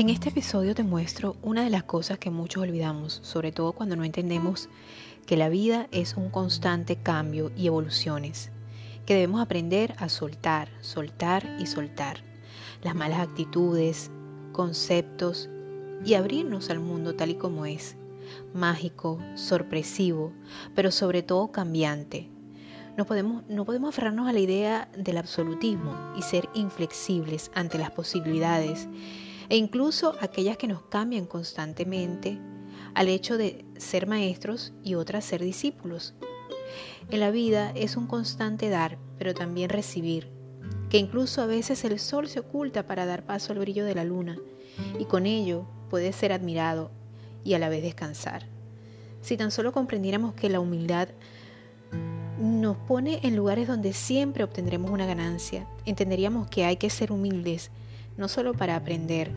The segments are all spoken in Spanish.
En este episodio te muestro una de las cosas que muchos olvidamos, sobre todo cuando no entendemos que la vida es un constante cambio y evoluciones, que debemos aprender a soltar, soltar y soltar las malas actitudes, conceptos y abrirnos al mundo tal y como es, mágico, sorpresivo, pero sobre todo cambiante. No podemos, no podemos aferrarnos a la idea del absolutismo y ser inflexibles ante las posibilidades e incluso aquellas que nos cambian constantemente al hecho de ser maestros y otras ser discípulos. En la vida es un constante dar, pero también recibir, que incluso a veces el sol se oculta para dar paso al brillo de la luna, y con ello puede ser admirado y a la vez descansar. Si tan solo comprendiéramos que la humildad nos pone en lugares donde siempre obtendremos una ganancia, entenderíamos que hay que ser humildes no solo para aprender,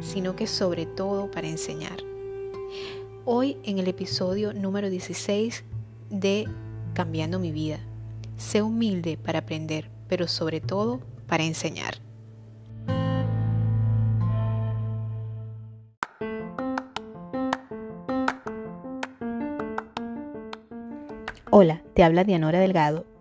sino que sobre todo para enseñar. Hoy en el episodio número 16 de Cambiando mi vida. Sé humilde para aprender, pero sobre todo para enseñar. Hola, te habla Dianora Delgado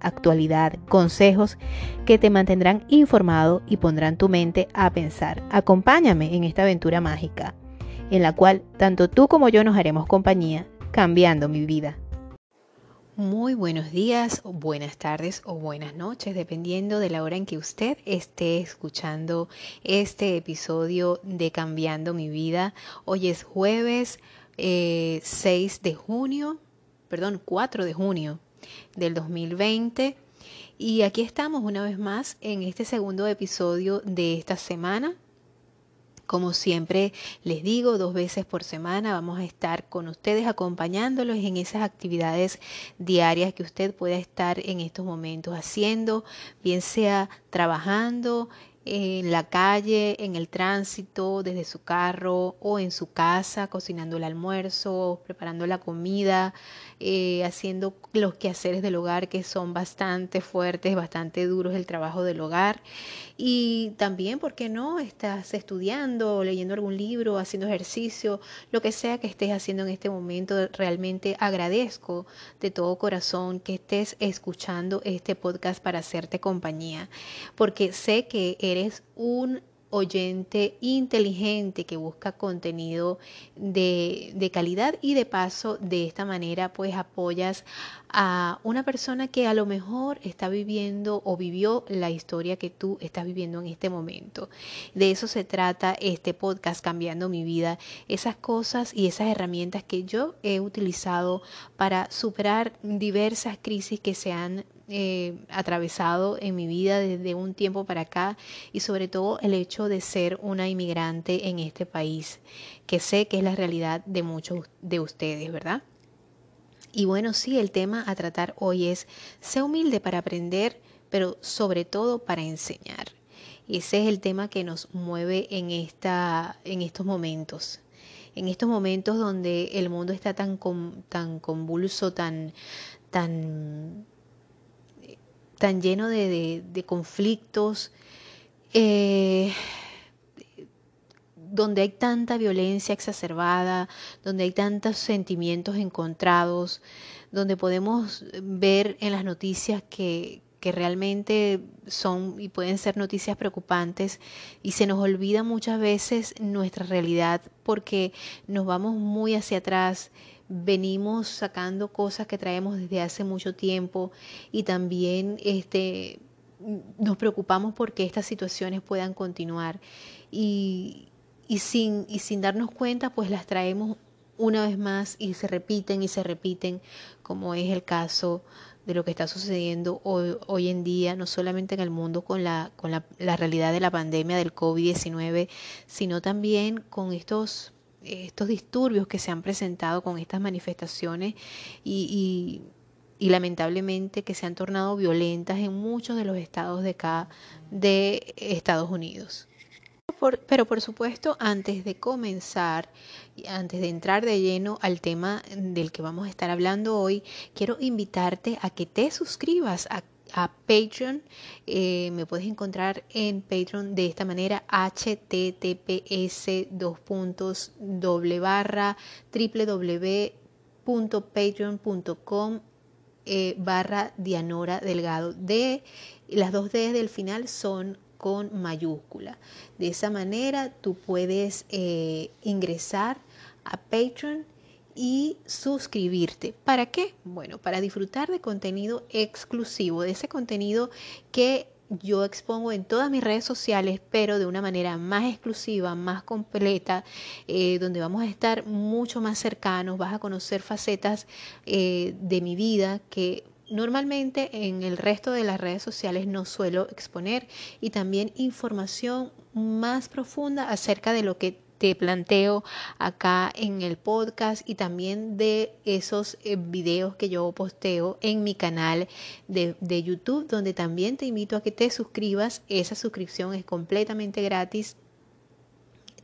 actualidad, consejos que te mantendrán informado y pondrán tu mente a pensar. Acompáñame en esta aventura mágica, en la cual tanto tú como yo nos haremos compañía, cambiando mi vida. Muy buenos días, buenas tardes o buenas noches, dependiendo de la hora en que usted esté escuchando este episodio de Cambiando mi vida. Hoy es jueves 6 eh, de junio, perdón, 4 de junio del 2020. Y aquí estamos una vez más en este segundo episodio de esta semana. Como siempre les digo, dos veces por semana vamos a estar con ustedes acompañándolos en esas actividades diarias que usted pueda estar en estos momentos haciendo, bien sea trabajando, en la calle, en el tránsito, desde su carro o en su casa, cocinando el almuerzo, preparando la comida, eh, haciendo los quehaceres del hogar que son bastante fuertes, bastante duros el trabajo del hogar. Y también, ¿por qué no? Estás estudiando, leyendo algún libro, haciendo ejercicio, lo que sea que estés haciendo en este momento. Realmente agradezco de todo corazón que estés escuchando este podcast para hacerte compañía, porque sé que eres un oyente inteligente que busca contenido de, de, calidad y de paso de esta manera pues apoyas a una persona que a lo mejor está viviendo o vivió la historia que tú estás viviendo en este momento. De eso se trata este podcast Cambiando mi vida, esas cosas y esas herramientas que yo he utilizado para superar diversas crisis que se han eh, atravesado en mi vida desde un tiempo para acá y sobre todo el hecho de ser una inmigrante en este país, que sé que es la realidad de muchos de ustedes, ¿verdad? Y bueno, sí, el tema a tratar hoy es, ser humilde para aprender, pero sobre todo para enseñar. Ese es el tema que nos mueve en, esta, en estos momentos. En estos momentos donde el mundo está tan, tan convulso, tan, tan tan lleno de, conflictos, eh, donde hay tanta violencia exacerbada, donde hay tantos sentimientos encontrados, donde podemos ver en las noticias que, que realmente son y pueden ser noticias preocupantes y se nos olvida muchas veces nuestra realidad porque nos vamos muy hacia atrás venimos sacando cosas que traemos desde hace mucho tiempo y también este, nos preocupamos porque estas situaciones puedan continuar. Y, y, sin, y sin darnos cuenta pues las traemos una vez más y se repiten y se repiten como es el caso de lo que está sucediendo hoy, hoy en día, no solamente en el mundo con, la, con la, la realidad de la pandemia del COVID-19, sino también con estos estos disturbios que se han presentado con estas manifestaciones y, y lamentablemente que se han tornado violentas en muchos de los estados de acá de Estados Unidos. pero por supuesto, antes de comenzar, antes de entrar de lleno al tema del que vamos a estar hablando hoy, quiero invitarte a que te suscribas a a Patreon. Eh, me puedes encontrar en Patreon de esta manera https dos puntos doble barra www.patreon.com eh, barra Dianora Delgado. D, las dos D del final son con mayúscula. De esa manera tú puedes eh, ingresar a Patreon y suscribirte. ¿Para qué? Bueno, para disfrutar de contenido exclusivo, de ese contenido que yo expongo en todas mis redes sociales, pero de una manera más exclusiva, más completa, eh, donde vamos a estar mucho más cercanos, vas a conocer facetas eh, de mi vida que normalmente en el resto de las redes sociales no suelo exponer y también información más profunda acerca de lo que te planteo acá en el podcast y también de esos eh, videos que yo posteo en mi canal de, de YouTube, donde también te invito a que te suscribas. Esa suscripción es completamente gratis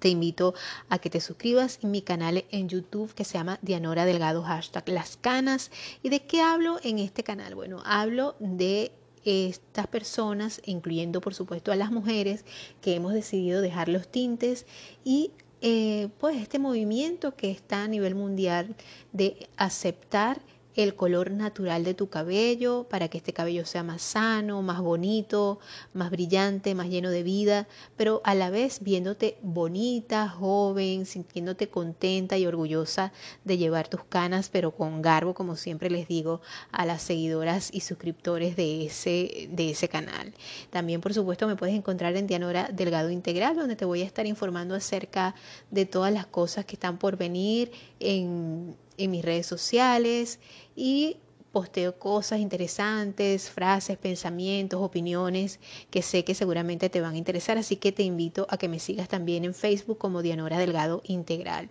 te invito a que te suscribas en mi canal en YouTube que se llama Dianora Delgado hashtag Las Canas. ¿Y de qué hablo en este canal? Bueno, hablo de estas personas, incluyendo por supuesto a las mujeres que hemos decidido dejar los tintes y eh, pues este movimiento que está a nivel mundial de aceptar el color natural de tu cabello para que este cabello sea más sano, más bonito, más brillante, más lleno de vida, pero a la vez viéndote bonita, joven, sintiéndote contenta y orgullosa de llevar tus canas, pero con garbo, como siempre les digo a las seguidoras y suscriptores de ese, de ese canal. También, por supuesto, me puedes encontrar en Dianora Delgado Integral, donde te voy a estar informando acerca de todas las cosas que están por venir en en mis redes sociales y posteo cosas interesantes, frases, pensamientos, opiniones que sé que seguramente te van a interesar, así que te invito a que me sigas también en Facebook como Dianora Delgado Integral.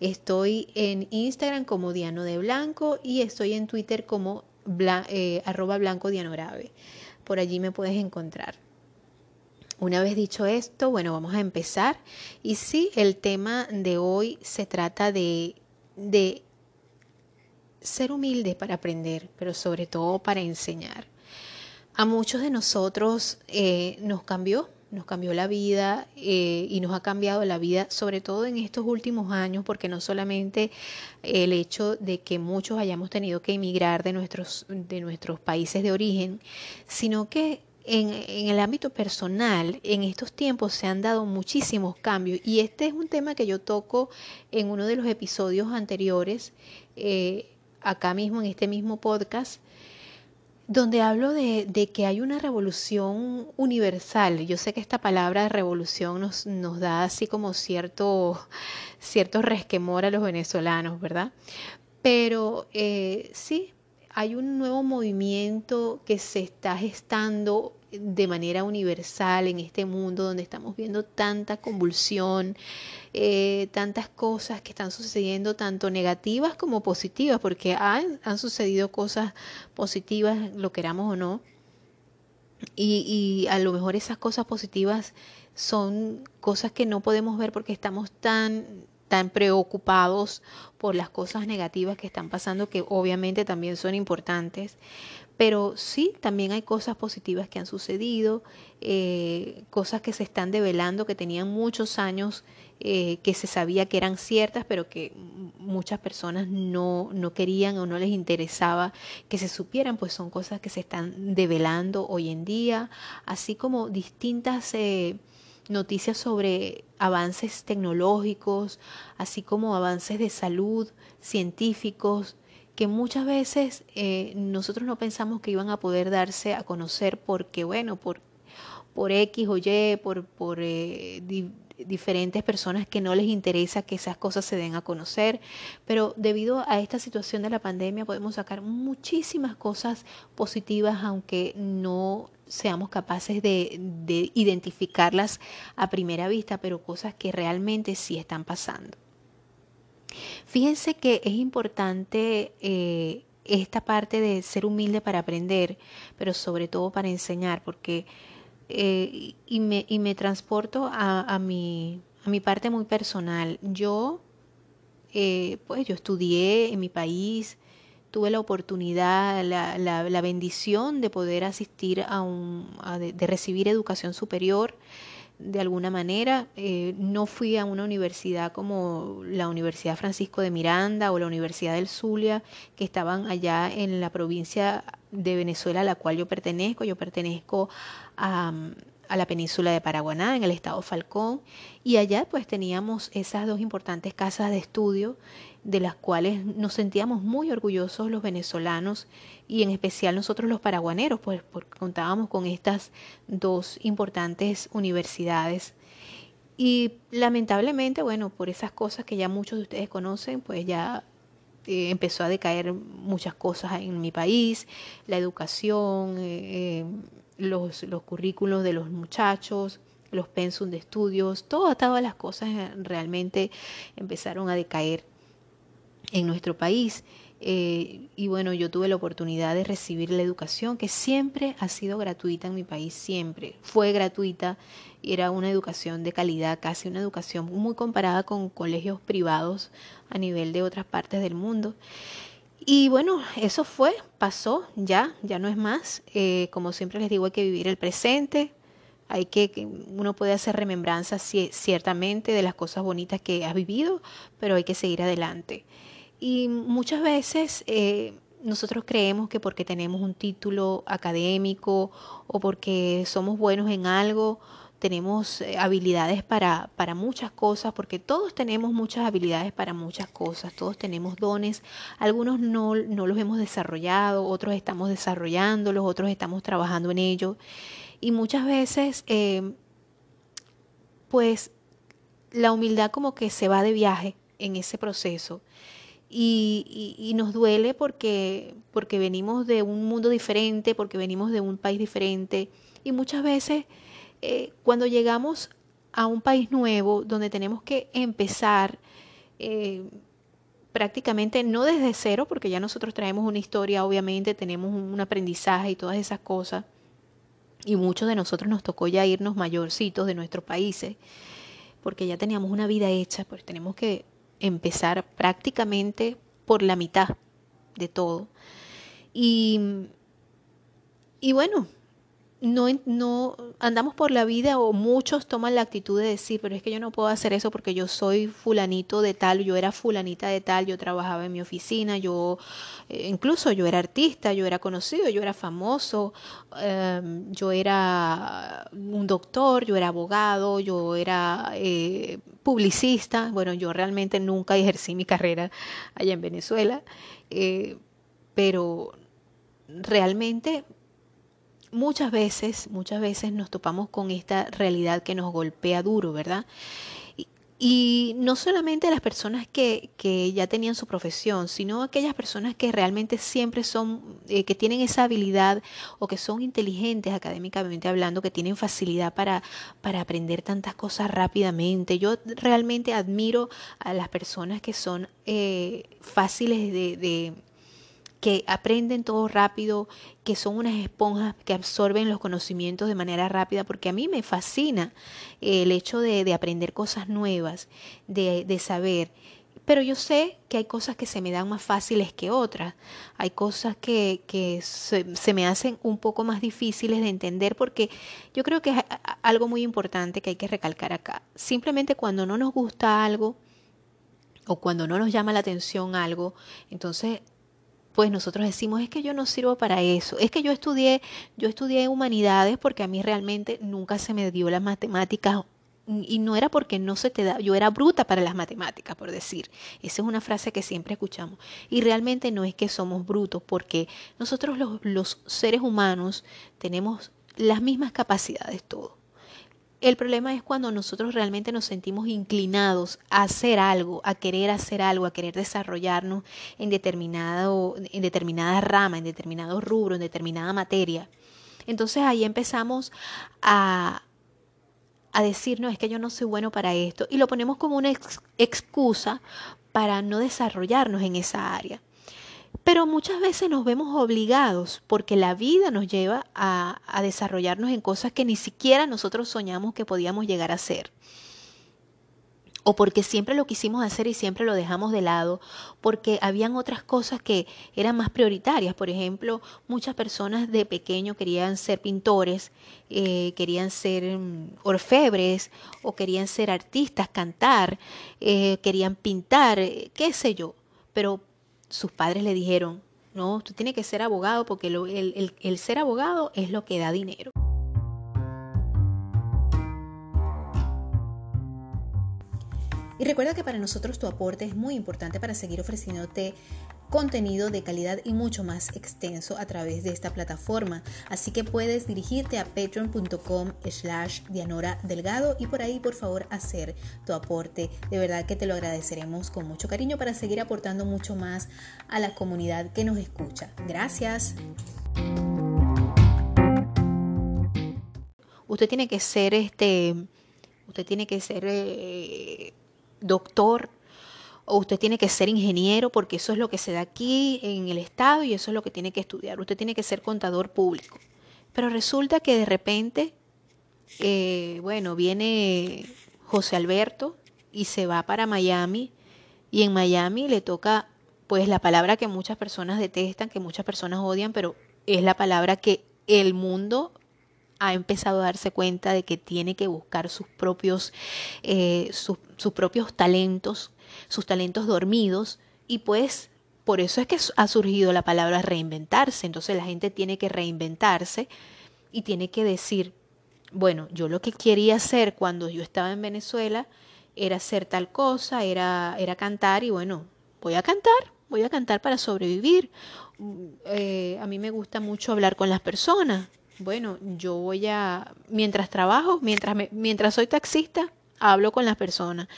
Estoy en Instagram como Diano de Blanco y estoy en Twitter como eh, arroba blanco dianorave. Por allí me puedes encontrar. Una vez dicho esto, bueno, vamos a empezar. Y sí, el tema de hoy se trata de de ser humilde para aprender, pero sobre todo para enseñar. A muchos de nosotros eh, nos cambió, nos cambió la vida eh, y nos ha cambiado la vida, sobre todo en estos últimos años, porque no solamente el hecho de que muchos hayamos tenido que emigrar de nuestros, de nuestros países de origen, sino que en, el ámbito personal, en estos tiempos se han dado muchísimos cambios y este es un tema que yo toco en uno de los episodios anteriores, eh, acá mismo en este mismo podcast, donde hablo de, que hay una revolución universal. Yo sé que esta palabra revolución nos, nos da así como cierto, cierto resquemor a los venezolanos, ¿verdad? Pero eh, sí, hay un nuevo movimiento que se está gestando de manera universal en este mundo donde estamos viendo tanta convulsión, eh, tantas cosas que están sucediendo, tanto negativas como positivas, porque han, sucedido cosas positivas, lo queramos o no, y a lo mejor esas cosas positivas son cosas que no podemos ver porque estamos tan tan preocupados por las cosas negativas que están pasando, que obviamente también son importantes, pero sí, también hay cosas positivas que han sucedido, eh, cosas que se están develando, que tenían muchos años, eh, que se sabía que eran ciertas, pero que muchas personas no, no querían o no les interesaba que se supieran, pues son cosas que se están develando hoy en día, así como distintas... Eh, noticias sobre avances tecnológicos, así como avances de salud, científicos, que muchas veces eh, nosotros no pensamos que iban a poder darse a conocer porque, bueno, por, por X o Y, por, por eh, diferentes personas que no les interesa que esas cosas se den a conocer, pero debido a esta situación de la pandemia podemos sacar muchísimas cosas positivas, aunque no seamos capaces de, de identificarlas a primera vista, pero cosas que realmente sí están pasando. Fíjense que es importante eh, esta parte de ser humilde para aprender, pero sobre todo para enseñar, porque eh, y, me, y me transporto a, a, mi, a mi parte muy personal. Yo, eh, pues yo estudié en mi país, tuve la oportunidad, la, la, la bendición de poder asistir a un, a de, recibir educación superior de alguna manera. Eh, no fui a una universidad como la Universidad Francisco de Miranda o la Universidad del Zulia, que estaban allá en la provincia de Venezuela a la cual yo pertenezco. Yo pertenezco a, a la península de Paraguaná, en el estado Falcón, y allá pues teníamos esas dos importantes casas de estudio de las cuales nos sentíamos muy orgullosos los venezolanos y en especial nosotros los paraguaneros, pues porque contábamos con estas dos importantes universidades. Y lamentablemente, bueno, por esas cosas que ya muchos de ustedes conocen, pues ya eh, empezó a decaer muchas cosas en mi país, la educación, eh, los, los currículos de los muchachos, los pensum de estudios, todas, todas las cosas realmente empezaron a decaer en nuestro país. Eh, y bueno, yo tuve la oportunidad de recibir la educación que siempre ha sido gratuita en mi país, siempre fue gratuita, era una educación de calidad, casi una educación muy comparada con colegios privados a nivel de otras partes del mundo. Y bueno, eso fue, pasó, ya, ya no es más. Eh, como siempre les digo, hay que vivir el presente, hay que, uno puede hacer remembranzas ciertamente de las cosas bonitas que has vivido, pero hay que seguir adelante. Y muchas veces eh, nosotros creemos que porque tenemos un título académico o porque somos buenos en algo, tenemos eh, habilidades para, para muchas cosas, porque todos tenemos muchas habilidades para muchas cosas, todos tenemos dones, algunos no, no los hemos desarrollado, otros estamos desarrollándolos, otros estamos trabajando en ello. Y muchas veces, eh, pues, la humildad como que se va de viaje en ese proceso y, y, nos duele porque, porque venimos de un mundo diferente, porque venimos de un país diferente. Y muchas veces eh, cuando llegamos a un país nuevo donde tenemos que empezar eh, prácticamente no desde cero, porque ya nosotros traemos una historia, obviamente tenemos un aprendizaje y todas esas cosas, y muchos de nosotros nos tocó ya irnos mayorcitos de nuestros países, porque ya teníamos una vida hecha, pues tenemos que empezar prácticamente por la mitad de todo. Y, y bueno, no, no andamos por la vida o muchos toman la actitud de decir, pero es que yo no puedo hacer eso porque yo soy fulanito de tal, yo era fulanita de tal, yo trabajaba en mi oficina, yo eh, incluso yo era artista, yo era conocido, yo era famoso, em, yo era un doctor, yo era abogado, yo era eh, publicista, bueno, yo realmente nunca ejercí mi carrera allá en Venezuela, eh, pero realmente muchas veces, muchas veces nos topamos con esta realidad que nos golpea duro, ¿verdad? Y, no solamente las personas que, que, ya tenían su profesión, sino aquellas personas que realmente siempre son, eh, que tienen esa habilidad o que son inteligentes académicamente hablando, que tienen facilidad para, para aprender tantas cosas rápidamente. Yo realmente admiro a las personas que son eh, fáciles de que aprenden todo rápido, que son unas esponjas que absorben los conocimientos de manera rápida, porque a mí me fascina el hecho de, aprender cosas nuevas, de, de saber. Pero yo sé que hay cosas que se me dan más fáciles que otras. Hay cosas que, que se, se, me hacen un poco más difíciles de entender porque yo creo que es algo muy importante que hay que recalcar acá. Simplemente cuando no nos gusta algo o cuando no nos llama la atención algo, entonces pues nosotros decimos, es que yo no sirvo para eso, es que yo estudié, yo estudié humanidades porque a mí realmente nunca se me dio las matemáticas y no era porque no se te da, yo era bruta para las matemáticas, por decir. Esa es una frase que siempre escuchamos. Y realmente no es que somos brutos, porque nosotros los, los seres humanos tenemos las mismas capacidades todos. El problema es cuando nosotros realmente nos sentimos inclinados a hacer algo, a querer hacer algo, a querer desarrollarnos en, determinado, en determinada rama, en determinado rubro, en determinada materia. Entonces ahí empezamos a, a decir, no, es que yo no soy bueno para esto. Y lo ponemos como una excusa para no desarrollarnos en esa área. Pero muchas veces nos vemos obligados porque la vida nos lleva a, desarrollarnos en cosas que ni siquiera nosotros soñamos que podíamos llegar a ser o porque siempre lo quisimos hacer y siempre lo dejamos de lado, porque habían otras cosas que eran más prioritarias. Por ejemplo, muchas personas de pequeño querían ser pintores, eh, querían ser mm, orfebres o querían ser artistas, cantar, eh, querían pintar, eh, qué sé yo. Pero sus padres le dijeron, no, tú tienes que ser abogado porque el ser abogado es lo que da dinero. Y recuerda que para nosotros tu aporte es muy importante para seguir ofreciéndote contenido de calidad y mucho más extenso a través de esta plataforma. Así que puedes dirigirte a patreon.com slash Dianora Delgado y por ahí por favor hacer tu aporte. De verdad que te lo agradeceremos con mucho cariño para seguir aportando mucho más a la comunidad que nos escucha. Gracias. Usted tiene que ser este, usted tiene que ser... Eh, doctor o usted tiene que ser ingeniero porque eso es lo que se da aquí en el Estado y eso es lo que tiene que estudiar. Usted tiene que ser contador público. Pero resulta que de repente, eh, bueno, viene José Alberto y se va para Miami y en Miami le toca pues la palabra que muchas personas detestan, que muchas personas odian, pero es la palabra que el mundo ha empezado a darse cuenta de que tiene que buscar sus propios, eh, sus, propios talentos, sus talentos dormidos, y pues por eso es que ha surgido la palabra reinventarse. Entonces la gente tiene que reinventarse y tiene que decir, bueno, yo lo que quería hacer cuando yo estaba en Venezuela era hacer tal cosa, era, era cantar y bueno, voy a cantar, voy a cantar para sobrevivir. Eh, a mí me gusta mucho hablar con las personas, bueno, yo voy a, mientras trabajo, mientras, mientras soy taxista, hablo con las personas.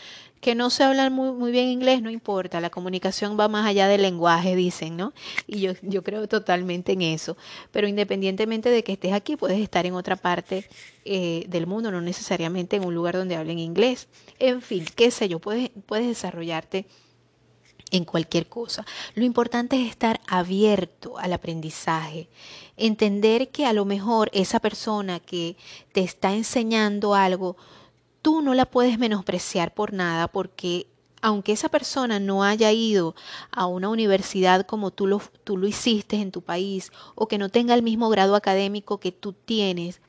Que no se hablan muy, muy bien inglés, no importa, la comunicación va más allá del lenguaje, dicen, ¿no? Y yo, yo creo totalmente en eso. Pero independientemente de que estés aquí, puedes estar en otra parte eh, del mundo, no necesariamente en un lugar donde hablen inglés. En fin, qué sé yo, puedes, puedes desarrollarte en cualquier cosa. Lo importante es estar abierto al aprendizaje, entender que a lo mejor esa persona que te está enseñando algo, tú no la puedes menospreciar por nada porque aunque esa persona no haya ido a una universidad como tú lo, tú lo hiciste en tu país o que no tenga el mismo grado académico que tú tienes,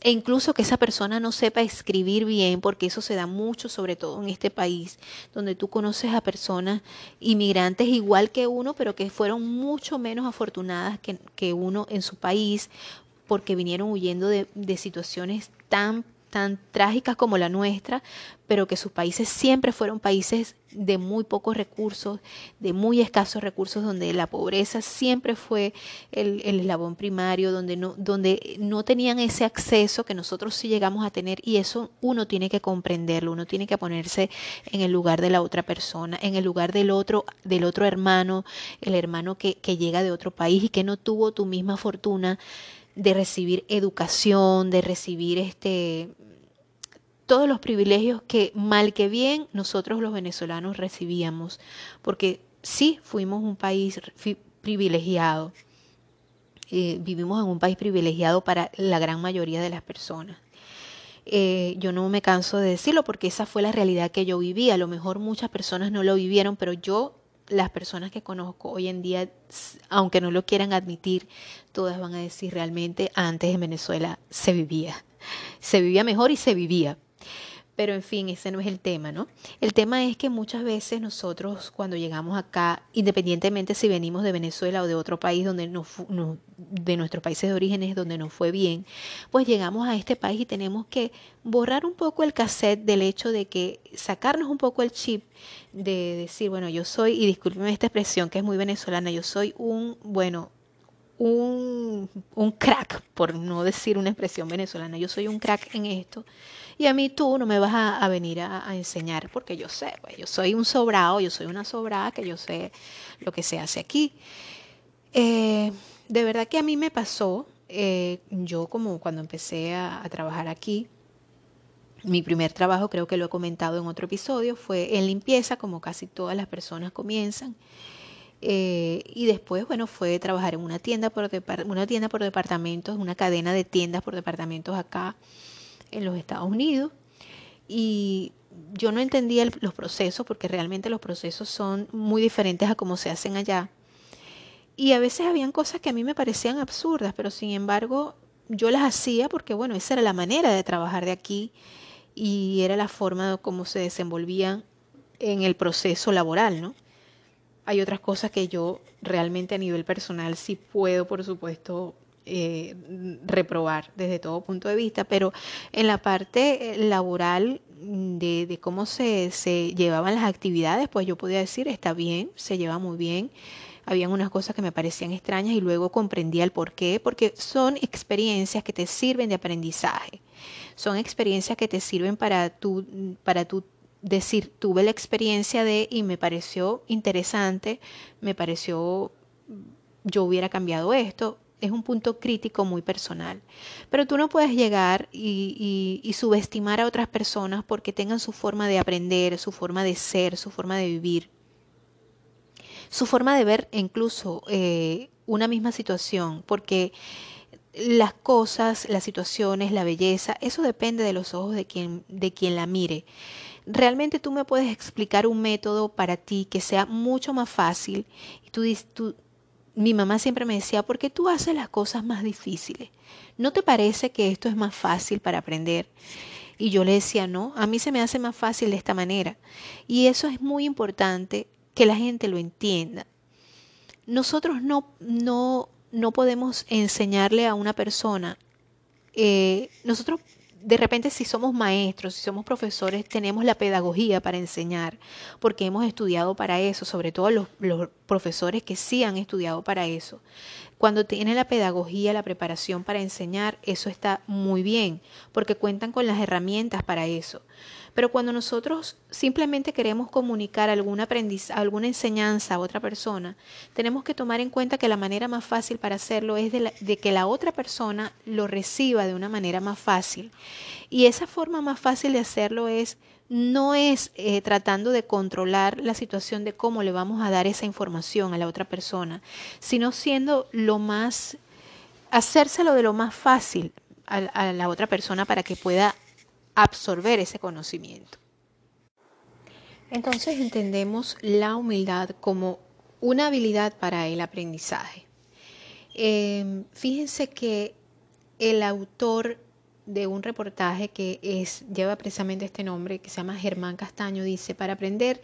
e incluso que esa persona no sepa escribir bien, porque eso se da mucho, sobre todo en este país, donde tú conoces a personas inmigrantes igual que uno, pero que fueron mucho menos afortunadas que, que uno en su país, porque vinieron huyendo de, de situaciones tan tan trágicas como la nuestra, pero que sus países siempre fueron países de muy pocos recursos, de muy escasos recursos, donde la pobreza siempre fue el, eslabón primario, donde no, donde no tenían ese acceso que nosotros sí llegamos a tener y eso uno tiene que comprenderlo, uno tiene que ponerse en el lugar de la otra persona, en el lugar del otro, del otro hermano, el hermano que, que llega de otro país y que no tuvo tu misma fortuna de recibir educación, de recibir este todos los privilegios que mal que bien nosotros los venezolanos recibíamos, porque sí fuimos un país privilegiado, eh, vivimos en un país privilegiado para la gran mayoría de las personas. Eh, yo no me canso de decirlo porque esa fue la realidad que yo vivía. A lo mejor muchas personas no lo vivieron, pero yo, las personas que conozco hoy en día, aunque no lo quieran admitir, todas van a decir realmente antes en Venezuela se vivía. Se vivía mejor y se vivía. Pero en fin, ese no es el tema, ¿no? El tema es que muchas veces nosotros cuando llegamos acá, independientemente si venimos de Venezuela o de otro país donde no, de nuestros países de orígenes donde nos fue bien, pues llegamos a este país y tenemos que borrar un poco el cassette del hecho de que sacarnos un poco el chip de decir, bueno, yo soy, y discúlpeme esta expresión que es muy venezolana, yo soy un, bueno, un, un crack, por no decir una expresión venezolana, yo soy un crack en esto y a mí tú no me vas a, venir a, enseñar porque yo sé, pues, yo soy un sobrado, yo soy una sobrada que yo sé lo que se hace aquí. Eh, de verdad que a mí me pasó, eh, yo como cuando empecé a, trabajar aquí, mi primer trabajo, creo que lo he comentado en otro episodio, fue en limpieza, como casi todas las personas comienzan. Eh, y después, bueno, fue trabajar en una tienda por una tienda por departamentos, una cadena de tiendas por departamentos acá en los Estados Unidos. Y yo no entendía los procesos porque realmente los procesos son muy diferentes a cómo se hacen allá. Y a veces habían cosas que a mí me parecían absurdas, pero sin embargo yo las hacía porque, bueno, esa era la manera de trabajar de aquí y era la forma de cómo se desenvolvían en el proceso laboral, ¿no? Hay otras cosas que yo realmente a nivel personal sí puedo, por supuesto, eh, reprobar desde todo punto de vista, pero en la parte eh, laboral de, cómo se, se, llevaban las actividades, pues yo podía decir, está bien, se lleva muy bien. Habían unas cosas que me parecían extrañas y luego comprendía el por qué, porque son experiencias que te sirven de aprendizaje. Son experiencias que te sirven para tu, para tu decir, tuve la experiencia de y me pareció interesante, me pareció, yo hubiera cambiado esto, es un punto crítico muy personal. Pero tú no puedes llegar y, subestimar a otras personas porque tengan su forma de aprender, su forma de ser, su forma de vivir, su forma de ver incluso eh, una misma situación, porque las cosas, las situaciones, la belleza, eso depende de los ojos de quien, de quien la mire. Realmente tú me puedes explicar un método para ti que sea mucho más fácil y tú, tú mi mamá siempre me decía, ¿por qué tú haces las cosas más difíciles? ¿No te parece que esto es más fácil para aprender? Y yo le decía, no, a mí se me hace más fácil de esta manera. Y eso es muy importante que la gente lo entienda. Nosotros no, no, no podemos enseñarle a una persona, eh, nosotros de repente si somos maestros, si somos profesores, tenemos la pedagogía para enseñar, porque hemos estudiado para eso, sobre todo los, los, profesores que sí han estudiado para eso. Cuando tienen la pedagogía, la preparación para enseñar, eso está muy bien, porque cuentan con las herramientas para eso. Pero cuando nosotros simplemente queremos comunicar alguna, alguna enseñanza a otra persona, tenemos que tomar en cuenta que la manera más fácil para hacerlo es de que la otra persona lo reciba de una manera más fácil. Y esa forma más fácil de hacerlo es no es eh, tratando de controlar la situación de cómo le vamos a dar esa información a la otra persona, sino siendo lo más, hacérselo de lo más fácil a, la otra persona para que pueda absorber ese conocimiento. Entonces entendemos la humildad como una habilidad para el aprendizaje. Em, fíjense que el autor de un reportaje que es, lleva precisamente este nombre, que se llama Germán Castaño, dice, para aprender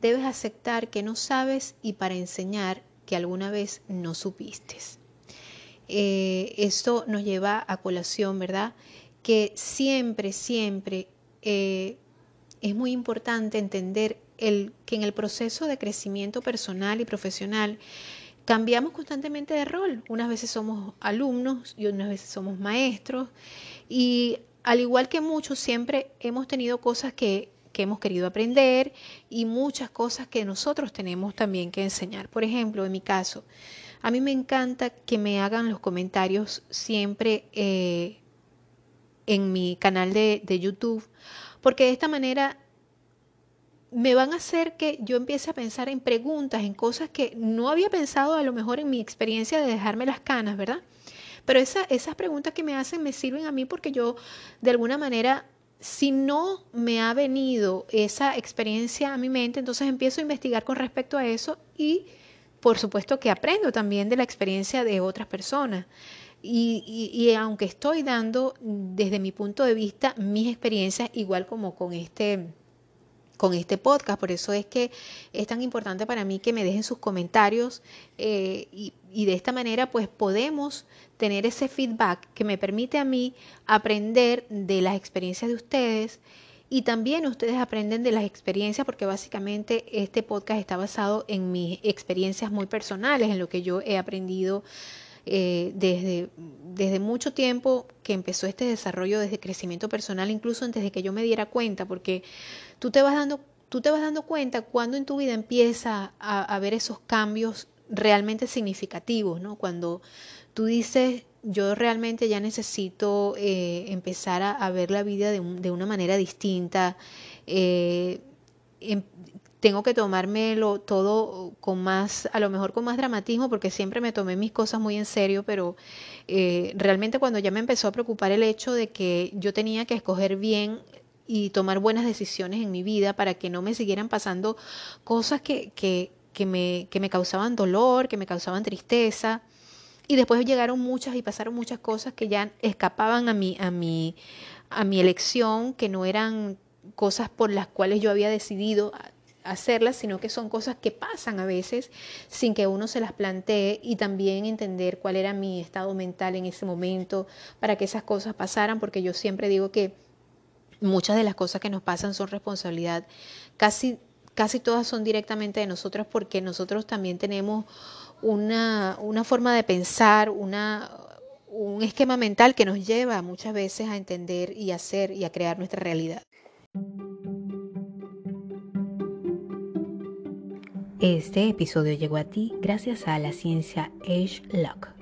debes aceptar que no sabes y para enseñar que alguna vez no supiste. Eh, esto nos lleva a colación, ¿verdad? que siempre, siempre eh, es muy importante entender el, que en el proceso de crecimiento personal y profesional cambiamos constantemente de rol. Unas veces somos alumnos y unas veces somos maestros. Y al igual que muchos, siempre hemos tenido cosas que, que hemos querido aprender y muchas cosas que nosotros tenemos también que enseñar. Por ejemplo, en mi caso, a mí me encanta que me hagan los comentarios siempre eh, en mi canal de, YouTube, porque de esta manera me van a hacer que yo empiece a pensar en preguntas, en cosas que no había pensado a lo mejor en mi experiencia de dejarme las canas, ¿verdad? Pero esas preguntas que me hacen me sirven a mí porque yo, de alguna manera, si no me ha venido esa experiencia a mi mente, entonces empiezo a investigar con respecto a eso y, por supuesto, que aprendo también de la experiencia de otras personas. Y, aunque estoy dando desde mi punto de vista mis experiencias, igual como con este, con este podcast, por eso es que es tan importante para mí que me dejen sus comentarios eh, y, y de esta manera pues podemos tener ese feedback que me permite a mí aprender de las experiencias de ustedes y también ustedes aprenden de las experiencias porque básicamente este podcast está basado en mis experiencias muy personales, en lo que yo he aprendido eh, desde, desde mucho tiempo que empezó este desarrollo desde crecimiento personal, incluso antes de que yo me diera cuenta, porque tú te vas dando, tú te vas dando cuenta cuando en tu vida empieza a, a ver esos cambios realmente significativos, ¿no? Cuando tú dices, yo realmente ya necesito eh, empezar a, ver la vida de, de, una manera distinta, eh, em, tengo que tomármelo todo con más, a lo mejor con más dramatismo, porque siempre me tomé mis cosas muy en serio, pero eh, realmente cuando ya me empezó a preocupar el hecho de que yo tenía que escoger bien y tomar buenas decisiones en mi vida para que no me siguieran pasando cosas que, que, que, me, que me causaban dolor, que me causaban tristeza. Y después llegaron muchas y pasaron muchas cosas que ya escapaban a mi, a mi, a mi elección, que no eran cosas por las cuales yo había decidido hacerlas, sino que son cosas que pasan a veces sin que uno se las plantee y también entender cuál era mi estado mental en ese momento para que esas cosas pasaran, porque yo siempre digo que muchas de las cosas que nos pasan son responsabilidad, casi, casi todas son directamente de nosotros porque nosotros también tenemos una, una forma de pensar, una, un esquema mental que nos lleva muchas veces a entender y hacer y a crear nuestra realidad. Este episodio llegó a ti gracias a la ciencia Age Lock.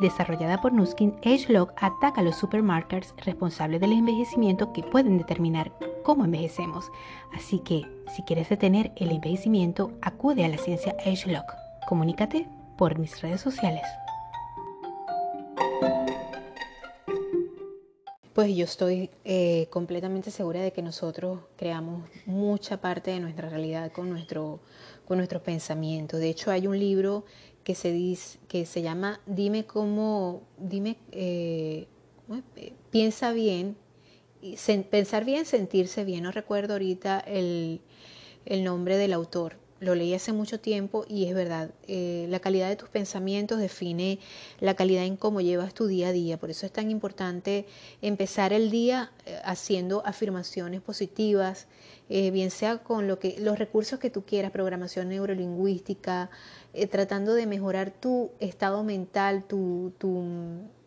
desarrollada por Nuskin, AgeLog ataca a los supermarkers responsables del envejecimiento que pueden determinar cómo envejecemos. Así que, si quieres detener el envejecimiento, acude a la ciencia AgeLog. Comunícate por mis redes sociales. Pues yo estoy eh, completamente segura de que nosotros creamos mucha parte de nuestra realidad con nuestro, con nuestros pensamientos. De hecho, hay un libro que se dice, que se llama Dime cómo, dime, eh, piensa bien, pensar bien, sentirse bien. No recuerdo ahorita el, el nombre del autor, lo leí hace mucho tiempo y es verdad, eh, la calidad de tus pensamientos define la calidad en cómo llevas tu día a día. Por eso es tan importante empezar el día eh, haciendo afirmaciones positivas, eh, bien sea con lo que, los recursos que tú quieras, programación neurolingüística, tratando de mejorar tu estado mental, tu, tu,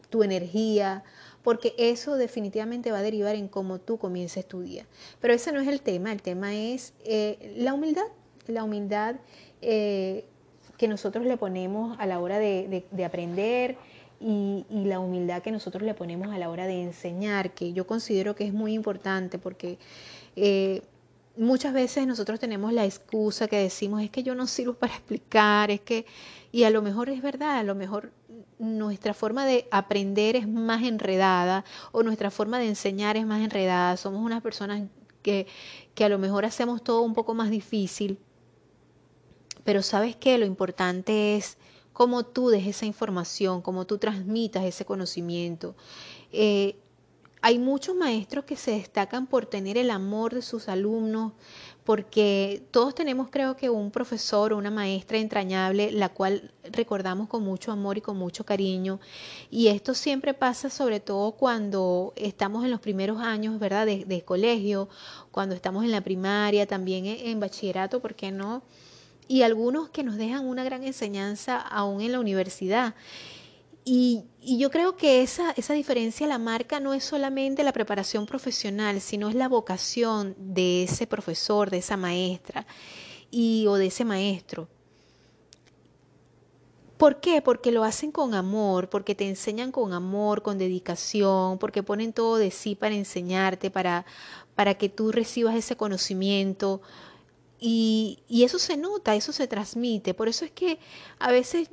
tu energía, porque eso definitivamente va a derivar en cómo tú comiences tu día. Pero ese no es el tema, el tema es la humildad la humildad eh, que nosotros le ponemos a la hora de, aprender y, la humildad que nosotros le ponemos a la hora de enseñar, que yo considero que es muy importante porque eh, muchas veces nosotros tenemos la excusa que decimos es que yo no sirvo para explicar, es que, y a lo mejor es verdad, a lo mejor nuestra forma de aprender es más enredada o nuestra forma de enseñar es más enredada, somos unas personas que, que a lo mejor hacemos todo un poco más difícil pero sabes que lo importante es cómo tú des esa información, cómo tú transmitas ese conocimiento. Eh, hay muchos maestros que se destacan por tener el amor de sus alumnos, porque todos tenemos creo que un profesor o una maestra entrañable, la cual recordamos con mucho amor y con mucho cariño. Y esto siempre pasa sobre todo cuando estamos en los primeros años, ¿verdad?, de, colegio, cuando estamos en la primaria, también en bachillerato, ¿por qué no? Y algunos que nos dejan una gran enseñanza aún en la universidad. Y, yo creo que esa, esa diferencia la marca no es solamente la preparación profesional, sino es la vocación de ese profesor, de esa maestra y, o de ese maestro. ¿Por qué? Porque lo hacen con amor, porque te enseñan con amor, con dedicación, porque ponen todo de sí para enseñarte, para, para que tú recibas ese conocimiento, y, eso se nota, eso se transmite. Por eso es que a veces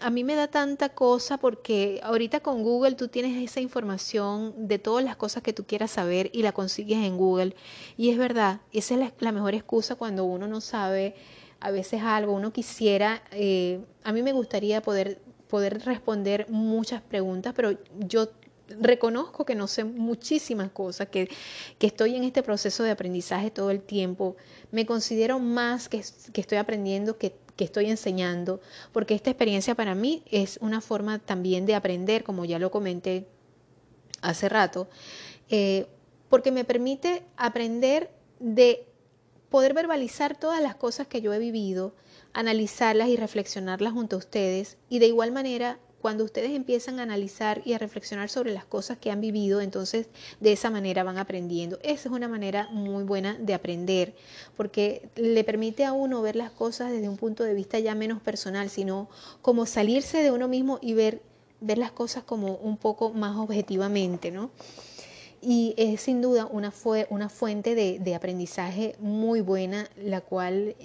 a mí me da tanta cosa porque ahorita con Google tú tienes esa información de todas las cosas que tú quieras saber y la consigues en Google. Y es verdad, esa es la, mejor excusa cuando uno no sabe a veces algo, uno quisiera, eh, a mí me gustaría poder, poder responder muchas preguntas, pero yo reconozco que no sé muchísimas cosas, que, que, estoy en este proceso de aprendizaje todo el tiempo. Me considero más que, que estoy aprendiendo que, que, estoy enseñando, porque esta experiencia para mí es una forma también de aprender, como ya lo comenté hace rato, eh, porque me permite aprender de poder verbalizar todas las cosas que yo he vivido, analizarlas y reflexionarlas junto a ustedes y de igual manera cuando ustedes empiezan a analizar y a reflexionar sobre las cosas que han vivido, entonces de esa manera van aprendiendo. Esa es una manera muy buena de aprender, porque le permite a uno ver las cosas desde un punto de vista ya menos personal, sino como salirse de uno mismo y ver, ver las cosas como un poco más objetivamente, ¿no? Y es sin duda una, fue, una fuente de, de aprendizaje muy buena, la cual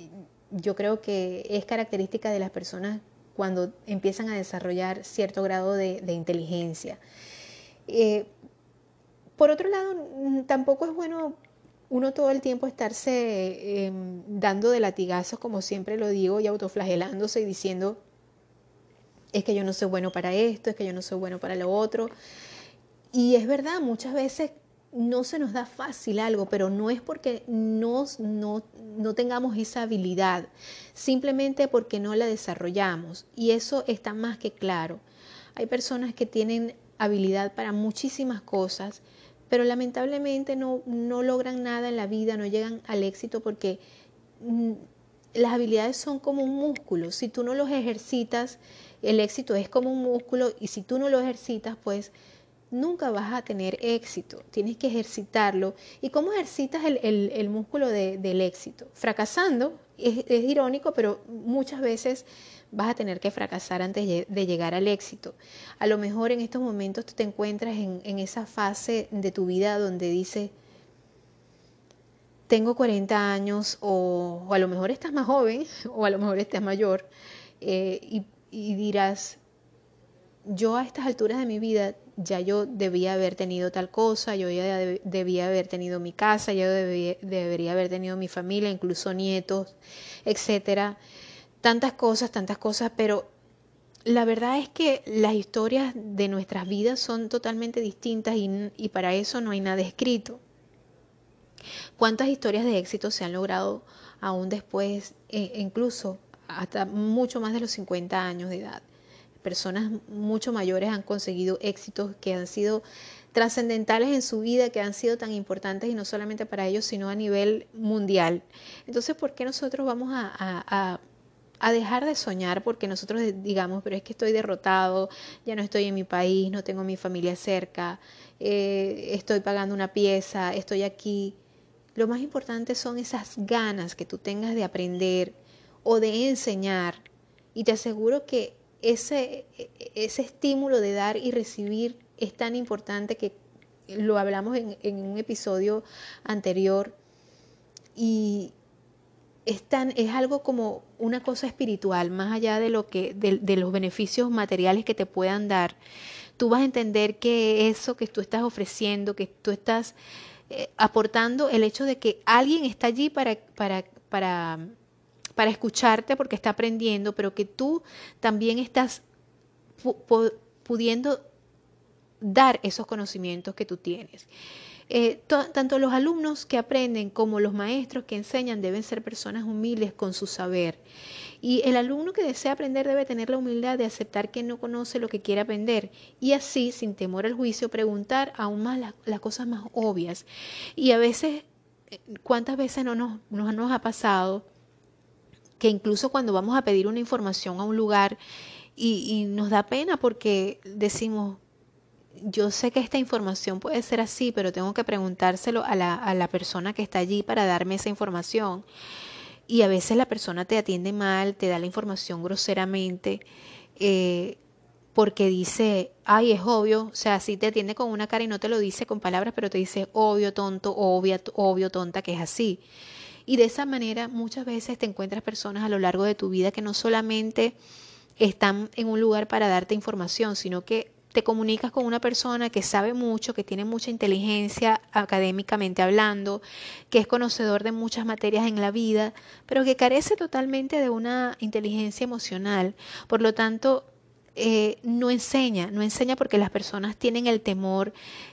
yo creo que es característica de las personas cuando empiezan a desarrollar cierto grado de, inteligencia. Eh, por otro lado, tampoco es bueno uno todo el tiempo estarse em, dando de latigazos, como siempre lo digo, y autoflagelándose y diciendo, es que yo no soy bueno para esto, es que yo no soy bueno para lo otro. Y es verdad, muchas veces no se nos da fácil algo, pero no es porque no, no, tengamos esa habilidad, simplemente porque no la desarrollamos. Y eso está más que claro. Hay personas que tienen habilidad para muchísimas cosas, pero lamentablemente no, no logran nada en la vida, no llegan al éxito porque mm, las habilidades son como un músculo. Si tú no los ejercitas, el éxito es como un músculo y si tú no lo ejercitas, pues nunca vas a tener éxito. Tienes que ejercitarlo. ¿Y cómo ejercitas el, músculo del éxito? Fracasando. Es, irónico, pero muchas veces vas a tener que fracasar antes de llegar al éxito. A lo mejor en estos momentos tú te encuentras en, esa fase de tu vida donde dices, tengo 40 años o, a lo mejor estás más joven o a lo mejor estás mayor eh, y, y dirás, yo a estas alturas de mi vida ya yo debía haber tenido tal cosa, yo ya debía haber tenido mi casa, yo debería haber tenido mi familia, incluso nietos, etcétera. Tantas cosas, tantas cosas, pero la verdad es que las historias de nuestras vidas son totalmente distintas y, para eso no hay nada escrito. ¿Cuántas historias de éxito se han logrado aún después, e incluso hasta mucho más de los 50 años de edad? Personas mucho mayores han conseguido éxitos que han sido trascendentales en su vida, que han sido tan importantes y no solamente para ellos, sino a nivel mundial. Entonces, ¿por qué nosotros vamos a, dejar de soñar? Porque nosotros digamos, pero es que estoy derrotado, ya no estoy en mi país, no tengo mi familia cerca, eh, estoy pagando una pieza, estoy aquí. Lo más importante son esas ganas que tú tengas de aprender o de enseñar. Y te aseguro que ese, ese estímulo de dar y recibir es tan importante que lo hablamos en, un episodio anterior y es, es algo como una cosa espiritual, más allá de, lo que, de, los beneficios materiales que te puedan dar. Tú vas a entender que eso que tú estás ofreciendo, que tú estás eh, aportando, el hecho de que alguien está allí para, para, para para escucharte porque está aprendiendo, pero que tú también estás pudiendo dar esos conocimientos que tú tienes. Eh, tanto los alumnos que aprenden como los maestros que enseñan deben ser personas humildes con su saber. Y el alumno que desea aprender debe tener la humildad de aceptar que no conoce lo que quiere aprender y así, sin temor al juicio, preguntar aún más las, cosas más obvias. Y a veces, eh, ¿cuántas veces no nos, nos ha pasado? Que incluso cuando vamos a pedir una información a un lugar y, nos da pena porque decimos, yo sé que esta información puede ser así, pero tengo que preguntárselo a la, a la persona que está allí para darme esa información. Y a veces la persona te atiende mal, te da la información groseramente, eh, porque dice, ay, es obvio, o sea, sí te atiende con una cara y no te lo dice con palabras, pero te dice obvio, tonto, obvia, obvio, tonta, que es así. Y de esa manera muchas veces te encuentras personas a lo largo de tu vida que no solamente están en un lugar para darte información, sino que te comunicas con una persona que sabe mucho, que tiene mucha inteligencia académicamente hablando, que es conocedor de muchas materias en la vida, pero que carece totalmente de una inteligencia emocional. Por lo tanto, eh, no enseña, no enseña porque las personas tienen el temor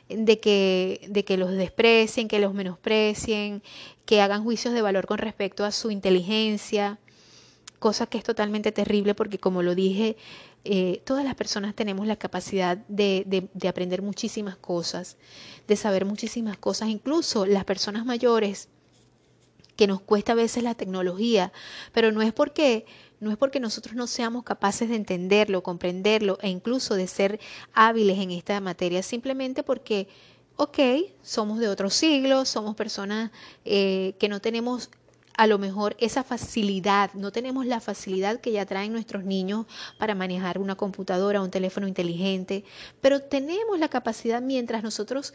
de que, de que los desprecien, que los menosprecien, que hagan juicios de valor con respecto a su inteligencia, cosa que es totalmente terrible porque como lo dije, eh, todas las personas tenemos la capacidad de, de aprender muchísimas cosas, de saber muchísimas cosas, incluso las personas mayores que nos cuesta a veces la tecnología, pero no es porque no es porque nosotros no seamos capaces de entenderlo, comprenderlo e incluso de ser hábiles en esta materia, simplemente porque, ok, somos de otro siglo, somos personas eh, que no tenemos a lo mejor esa facilidad, no tenemos la facilidad que ya traen nuestros niños para manejar una computadora, un teléfono inteligente, pero tenemos la capacidad mientras nosotros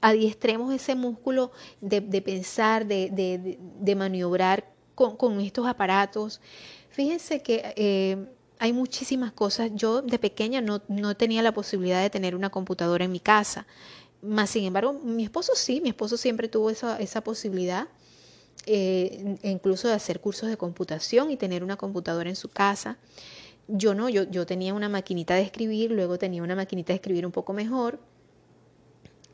adiestremos ese músculo de, pensar, de, maniobrar con, estos aparatos. Fíjense que... Eh, hay muchísimas cosas. Yo de pequeña no, no, tenía la posibilidad de tener una computadora en mi casa. Más sin embargo, mi esposo sí, mi esposo siempre tuvo esa, esa posibilidad eh, incluso de hacer cursos de computación y tener una computadora en su casa. Yo no, yo, yo tenía una maquinita de escribir, luego tenía una maquinita de escribir un poco mejor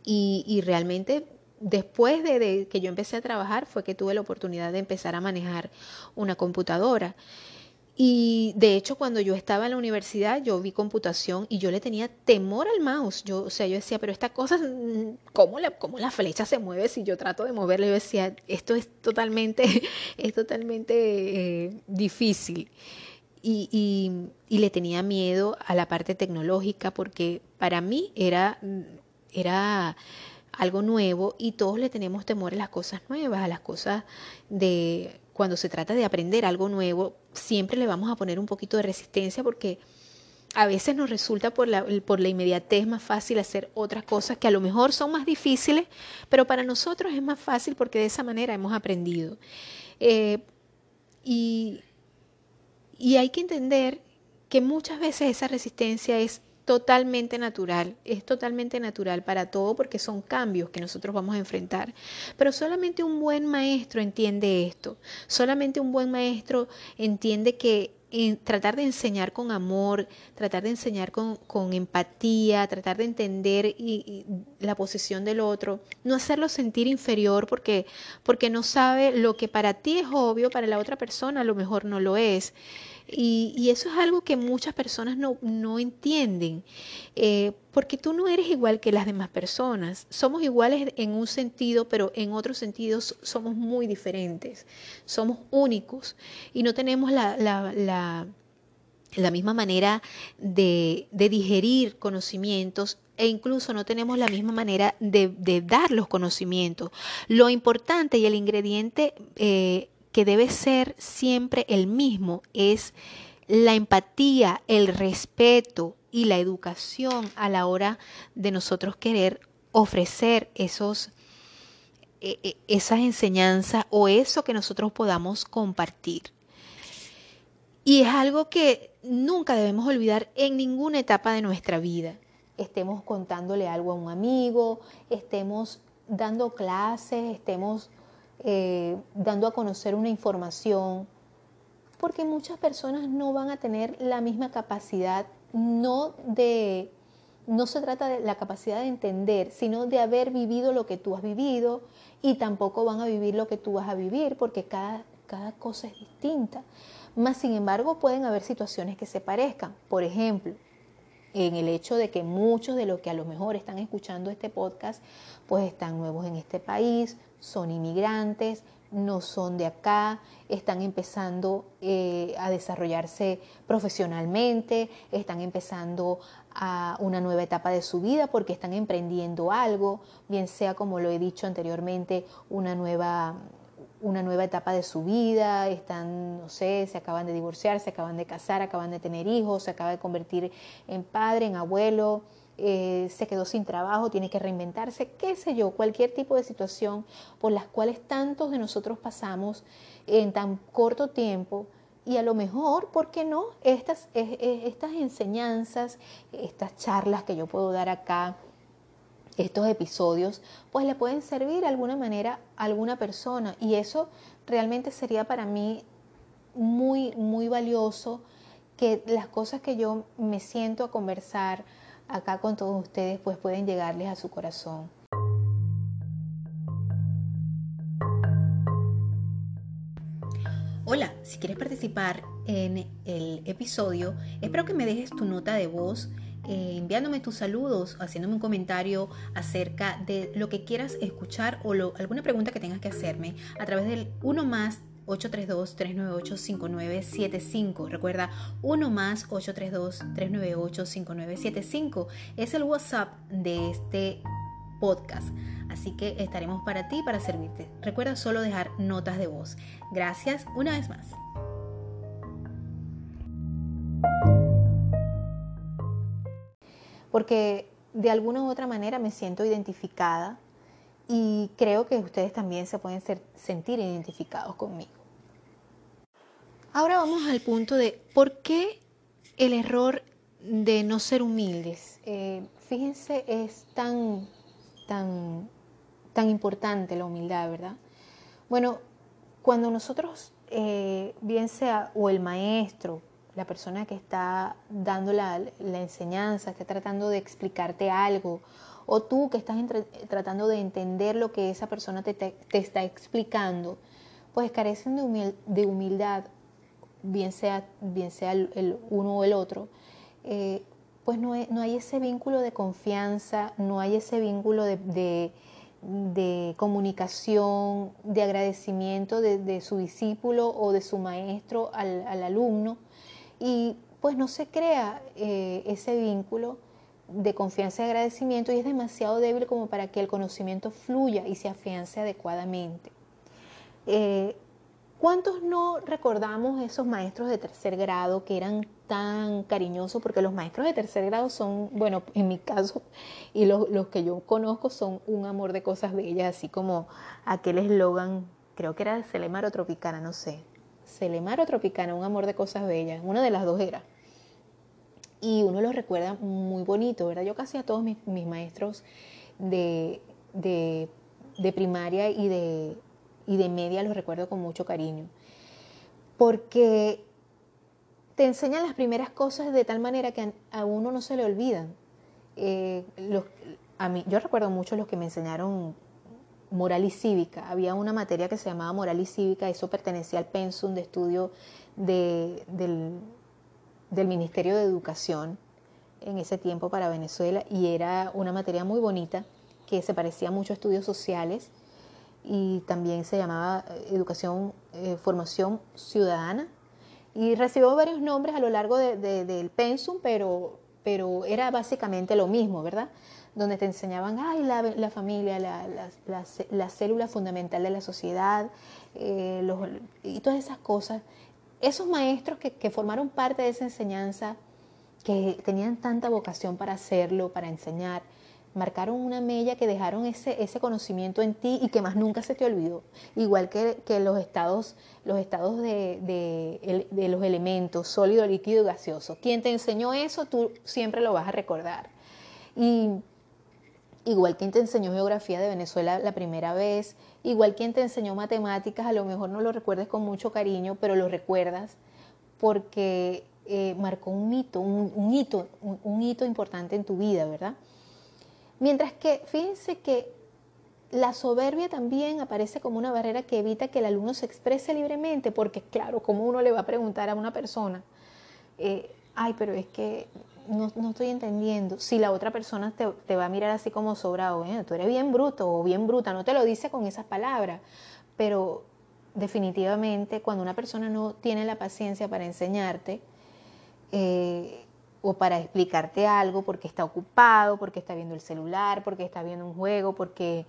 y, y realmente después de, que yo empecé a trabajar fue que tuve la oportunidad de empezar a manejar una computadora. Y de hecho, cuando yo estaba en la universidad, yo vi computación y yo le tenía temor al mouse. Yo, o sea, yo decía, pero esta cosa, mm, ¿cómo la, cómo la flecha se mueve si yo trato de moverla? Yo decía, esto es totalmente, es totalmente eh, difícil. Y, y, y, le tenía miedo a la parte tecnológica porque para mí era, era algo nuevo y todos le tenemos temor a las cosas nuevas, a las cosas de cuando se trata de aprender algo nuevo, siempre le vamos a poner un poquito de resistencia porque a veces nos resulta por la, por la inmediatez más fácil hacer otras cosas que a lo mejor son más difíciles, pero para nosotros es más fácil porque de esa manera hemos aprendido. Eh, y, y hay que entender que muchas veces esa resistencia es totalmente natural, es totalmente natural para todo porque son cambios que nosotros vamos a enfrentar. Pero solamente un buen maestro entiende esto, solamente un buen maestro entiende que tratar de enseñar con amor, tratar de enseñar con, empatía, tratar de entender la posición del otro, no hacerlo sentir inferior porque, porque no sabe lo que para ti es obvio, para la otra persona a lo mejor no lo es. Y, eso es algo que muchas personas no, no entienden, eh, porque tú no eres igual que las demás personas. Somos iguales en un sentido, pero en otros sentidos somos muy diferentes. Somos únicos y no tenemos la, la, la, misma manera de, de, digerir conocimientos e incluso no tenemos la misma manera de, de dar los conocimientos. Lo importante y el ingrediente eh, que debe ser siempre el mismo es la empatía, el respeto y la educación a la hora de nosotros querer ofrecer esos e, e, esas enseñanzas o eso que nosotros podamos compartir. Y es algo que nunca debemos olvidar en ninguna etapa de nuestra vida. Estemos contándole algo a un amigo, estemos dando clases, estemos eh, dando a conocer una información, porque muchas personas no van a tener la misma capacidad, no de, no se trata de la capacidad de entender, sino de haber vivido lo que tú has vivido y tampoco van a vivir lo que tú vas a vivir, porque cada, cada cosa es distinta. Más sin embargo, pueden haber situaciones que se parezcan. Por ejemplo, en el hecho de que muchos de los que a lo mejor están escuchando este podcast, pues están nuevos en este país, son inmigrantes, no son de acá, están empezando eh, a desarrollarse profesionalmente, están empezando a una nueva etapa de su vida porque están emprendiendo algo, bien sea como lo he dicho anteriormente, una nueva una nueva etapa de su vida, están, no sé, se acaban de divorciar, se acaban de casar, acaban de tener hijos, se acaba de convertir en padre, en abuelo, eh, se quedó sin trabajo, tiene que reinventarse, qué sé yo, cualquier tipo de situación por las cuales tantos de nosotros pasamos en tan corto tiempo. Y a lo mejor, ¿por qué no? Estas, estas enseñanzas, estas charlas que yo puedo dar acá, estos episodios, pues le pueden servir de alguna manera a alguna persona. Y eso realmente sería para mí muy, muy valioso que las cosas que yo me siento a conversar, acá con todos ustedes pues pueden llegarles a su corazón. Hola, si quieres participar en el episodio, espero que me dejes tu nota de voz eh, enviándome tus saludos, haciéndome un comentario acerca de lo que quieras escuchar o alguna pregunta que tengas que hacerme a través del 1 más 832-398-5975. Recuerda, 1 más 832-398-5975 es el WhatsApp de este podcast. Así que estaremos para ti, para servirte. Recuerda solo dejar notas de voz. Gracias una vez más. Porque de alguna u otra manera me siento identificada y creo que ustedes también se pueden sentir identificados conmigo. Ahora vamos al punto de por qué el error de no ser humildes. Eh, fíjense, es tan, tan, tan importante la humildad, ¿verdad? Bueno, cuando nosotros, eh, bien sea o el maestro, la persona que está dando la, enseñanza, está tratando de explicarte algo, o tú que estás tratando de entender lo que esa persona te, está explicando, pues carecen de, humildad, bien sea, bien sea el, uno o el otro, eh, pues no, hay ese vínculo de confianza, no hay ese vínculo de, comunicación, de agradecimiento de, su discípulo o de su maestro al, alumno, y pues no se crea eh, ese vínculo de confianza y agradecimiento y es demasiado débil como para que el conocimiento fluya y se afiance adecuadamente. Eh, ¿Cuántos no recordamos esos maestros de tercer grado que eran tan cariñosos? Porque los maestros de tercer grado son, bueno, en mi caso, y los, que yo conozco son un amor de cosas bellas, así como aquel eslogan, creo que era de Celemar o Tropicana, no sé. Celemar o Tropicana, un amor de cosas bellas, una de las dos era y uno los recuerda muy bonito, ¿verdad? Yo casi a todos mis, maestros de, primaria y de, y de media los recuerdo con mucho cariño, porque te enseñan las primeras cosas de tal manera que a, uno no se le olvidan. Eh, a mí, yo recuerdo mucho los que me enseñaron moral y cívica. Había una materia que se llamaba moral y cívica, eso pertenecía al pensum de estudio de, del, del Ministerio de Educación en ese tiempo para Venezuela y era una materia muy bonita que se parecía mucho a estudios sociales y también se llamaba eh, Educación, eh, Formación Ciudadana y recibió varios nombres a lo largo del pensum, pero, pero era básicamente lo mismo, ¿verdad? Donde te enseñaban, ay, la, familia, la, la, célula fundamental de la sociedad eh, y todas esas cosas esos maestros que, formaron parte de esa enseñanza, que tenían tanta vocación para hacerlo, para enseñar, marcaron una mella que dejaron ese, ese conocimiento en ti y que más nunca se te olvidó. Igual que, los estados, los estados de, los elementos, sólido, líquido y gaseoso. Quien te enseñó eso, tú siempre lo vas a recordar. Y igual quien te enseñó geografía de Venezuela la primera vez, igual quien te enseñó matemáticas, a lo mejor no lo recuerdes con mucho cariño, pero lo recuerdas porque eh, marcó un hito, un, hito, un, hito importante en tu vida, ¿verdad? Mientras que, fíjense que la soberbia también aparece como una barrera que evita que el alumno se exprese libremente, porque claro, como uno le va a preguntar a una persona, eh, ay, pero es que no, no, estoy entendiendo. Si la otra persona te, va a mirar así como sobrado, ¿eh? tú eres bien bruto o bien bruta, no te lo dice con esas palabras, pero definitivamente cuando una persona no tiene la paciencia para enseñarte eh, o para explicarte algo porque está ocupado, porque está viendo el celular, porque está viendo un juego, porque,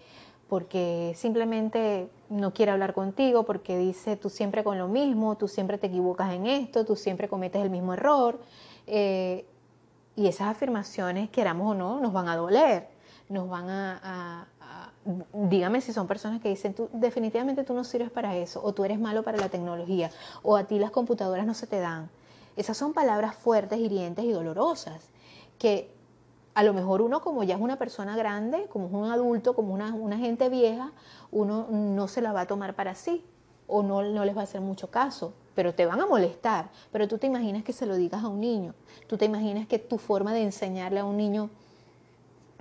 porque simplemente no quiere hablar contigo, porque dice tú siempre con lo mismo, tú siempre te equivocas en esto, tú siempre cometes el mismo error. Eh, y esas afirmaciones, queramos o no, nos van a doler, nos van a, dígame si son personas que dicen, tú definitivamente tú no sirves para eso, o tú eres malo para la tecnología, o a ti las computadoras no se te dan. Esas son palabras fuertes, hirientes y dolorosas, que a lo mejor uno como ya es una persona grande, como es un adulto, como una, una gente vieja, uno no se la va a tomar para sí, o no, no les va a hacer mucho caso pero te van a molestar. Pero tú te imaginas que se lo digas a un niño. Tú te imaginas que tu forma de enseñarle a un niño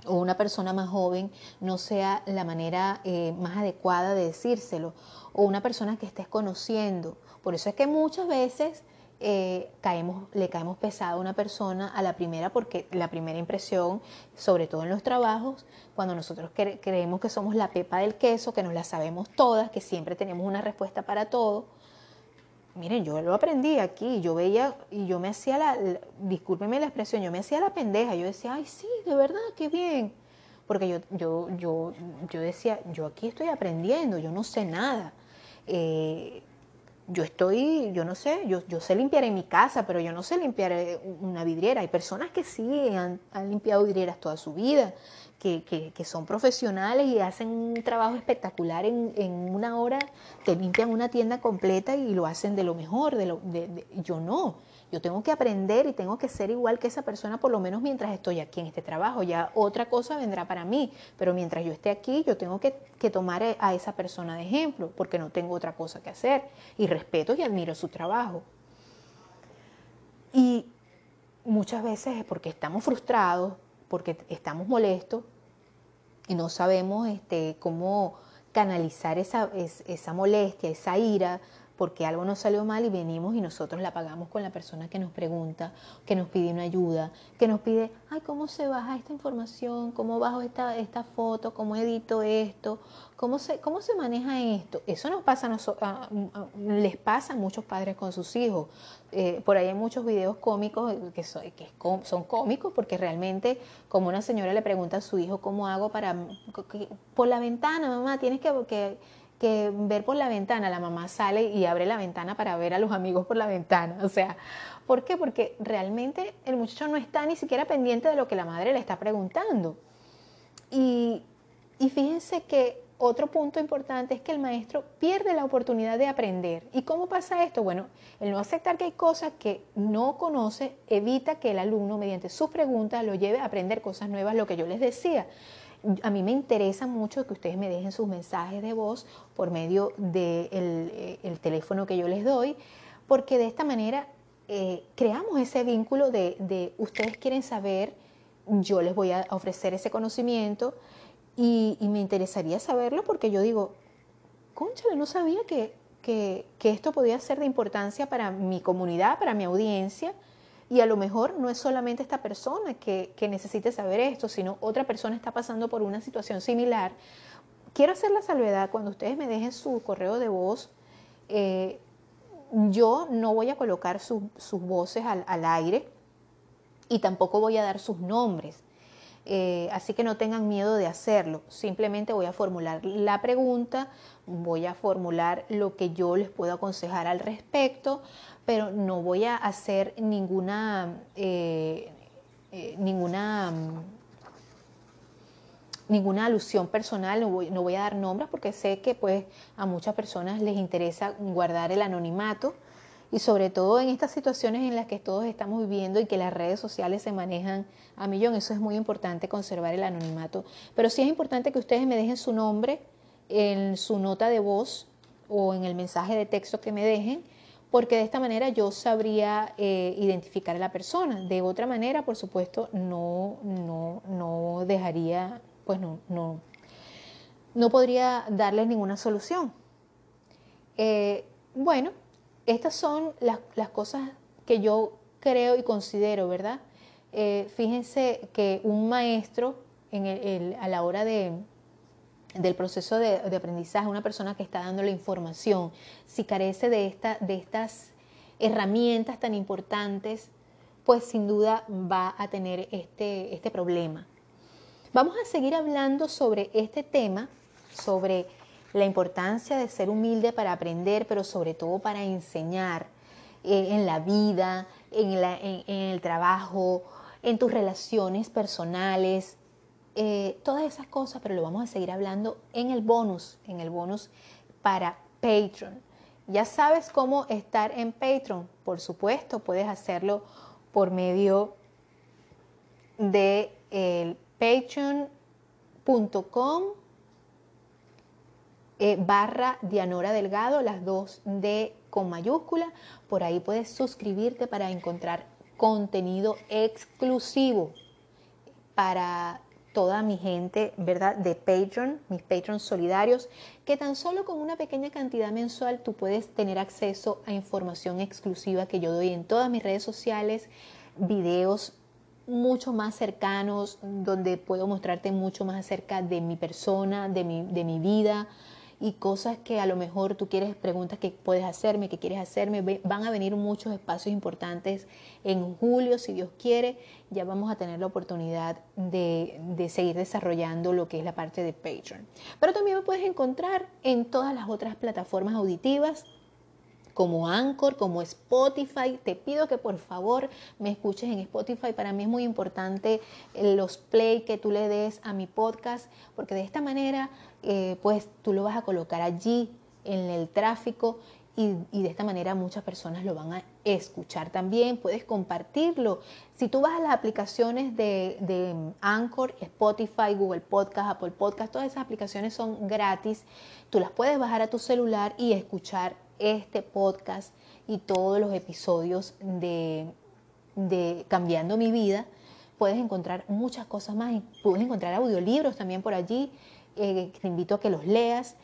o una persona más joven no sea la manera eh, más adecuada de decírselo. O una persona que estés conociendo. Por eso es que muchas veces eh, caemos, le caemos pesado a una persona a la primera porque la primera impresión, sobre todo en los trabajos, cuando nosotros creemos que somos la pepa del queso, que nos la sabemos todas, que siempre tenemos una respuesta para todo. Miren, yo lo aprendí aquí, yo veía y yo me hacía la, la la expresión, yo me hacía la pendeja, yo decía, ay, sí, de verdad, qué bien. Porque yo, yo, yo, yo decía, yo aquí estoy aprendiendo, yo no sé nada. Eh, yo estoy, yo no sé, yo, yo sé limpiar en mi casa, pero yo no sé limpiar eh, una vidriera. Hay personas que sí han, limpiado vidrieras toda su vida, que, que, son profesionales y hacen un trabajo espectacular en, en, una hora, te limpian una tienda completa y lo hacen de lo mejor. De lo, de, yo no. Yo tengo que aprender y tengo que ser igual que esa persona por lo menos mientras estoy aquí en este trabajo. Ya otra cosa vendrá para mí, pero mientras yo esté aquí yo tengo que, tomar a esa persona de ejemplo porque no tengo otra cosa que hacer y respeto y admiro su trabajo. Y muchas veces es porque estamos frustrados, porque estamos molestos y no sabemos este, cómo canalizar esa, esa molestia, esa ira, porque algo nos salió mal y venimos y nosotros la pagamos con la persona que nos pregunta, que nos pide una ayuda, que nos pide, ay, ¿cómo se baja esta información? ¿Cómo bajo esta, esta foto? ¿Cómo edito esto? ¿Cómo se, cómo se maneja esto? Eso nos pasa a, les pasa a muchos padres con sus hijos. Eh, por ahí hay muchos videos cómicos que, son, que son cómicos porque realmente como una señora le pregunta a su hijo, ¿cómo hago para... por la ventana, mamá, tienes que, que que ver por la ventana. La mamá sale y abre la ventana para ver a los amigos por la ventana. O sea, ¿por qué? Porque realmente el muchacho no está ni siquiera pendiente de lo que la madre le está preguntando. Y, y fíjense que otro punto importante es que el maestro pierde la oportunidad de aprender. ¿Y cómo pasa esto? Bueno, el no aceptar que hay cosas que no conoce evita que el alumno, mediante sus preguntas, lo lleve a aprender cosas nuevas, lo que yo les decía a mí me interesa mucho que ustedes me dejen sus mensajes de voz por medio del eh, el teléfono que yo les doy, porque de esta manera eh, creamos ese vínculo de, ustedes quieren saber, yo les voy a ofrecer ese conocimiento y, me interesaría saberlo porque yo digo, conchale, no sabía que, que esto podía ser de importancia para mi comunidad, para mi audiencia y a lo mejor no es solamente esta persona que, necesite saber esto, sino otra persona está pasando por una situación similar. Quiero hacer la salvedad cuando ustedes me dejen su correo de voz. Eh, yo no voy a colocar sus voces al, aire y tampoco voy a dar sus nombres. Eh, así que no tengan miedo de hacerlo. Simplemente voy a formular la pregunta, voy a formular lo que yo les puedo aconsejar al respecto pero no voy a hacer ninguna, eh, eh, ninguna, ninguna alusión personal, no voy, a dar nombres porque sé que pues a muchas personas les interesa guardar el anonimato y sobre todo en estas situaciones en las que todos estamos viviendo y que las redes sociales se manejan a millón, eso es muy importante conservar el anonimato. Pero sí es importante que ustedes me dejen su nombre en su nota de voz o en el mensaje de texto que me dejen porque de esta manera yo sabría eh, identificar a la persona. De otra manera, por supuesto, no, no, no dejaría, pues no, no, no podría darles ninguna solución. Eh, bueno, estas son las, cosas que yo creo y considero, ¿verdad? Eh, fíjense que un maestro a la hora de, del proceso de, aprendizaje, una persona que está dando la información, si carece de estas herramientas tan importantes, pues sin duda va a tener este, este problema. Vamos a seguir hablando sobre este tema, sobre la importancia de ser humilde para aprender, pero sobre todo para enseñar eh, en la vida, en, el trabajo, en tus relaciones personales, eh, todas esas cosas, pero lo vamos a seguir hablando en el bonus, en el bonus para Patreon. Ya sabes cómo estar en Patreon, por supuesto, puedes hacerlo por medio de patreon.com eh, barra Dianora Delgado, las dos D con mayúscula. Por ahí puedes suscribirte para encontrar contenido exclusivo para toda mi gente, ¿verdad? De Patreon, mis Patreons solidarios, que tan solo con una pequeña cantidad mensual tú puedes tener acceso a información exclusiva que yo doy en todas mis redes sociales, videos mucho más cercanos, donde puedo mostrarte mucho más acerca de mi persona, de mi, de mi vida, y cosas que a lo mejor tú quieres, preguntas que puedes hacerme, que quieres hacerme. Van a venir muchos espacios importantes en julio, si Dios quiere. Ya vamos a tener la oportunidad de, de seguir desarrollando lo que es la parte de Patreon. Pero también me puedes encontrar en todas las otras plataformas auditivas como Anchor, como Spotify. Te pido que por favor me escuches en Spotify. Para mí es muy importante eh, los play que tú le des a mi podcast, porque de esta manera, eh, pues tú lo vas a colocar allí en el tráfico y, de esta manera muchas personas lo van a escuchar también. Puedes compartirlo. Si tú vas a las aplicaciones de, de, Anchor, Spotify, Google Podcast, Apple Podcast, todas esas aplicaciones son gratis. Tú las puedes bajar a tu celular y escuchar este podcast y todos los episodios de, Cambiando mi vida, puedes encontrar muchas cosas más. Puedes encontrar audiolibros también por allí. Eh, te invito a que los leas.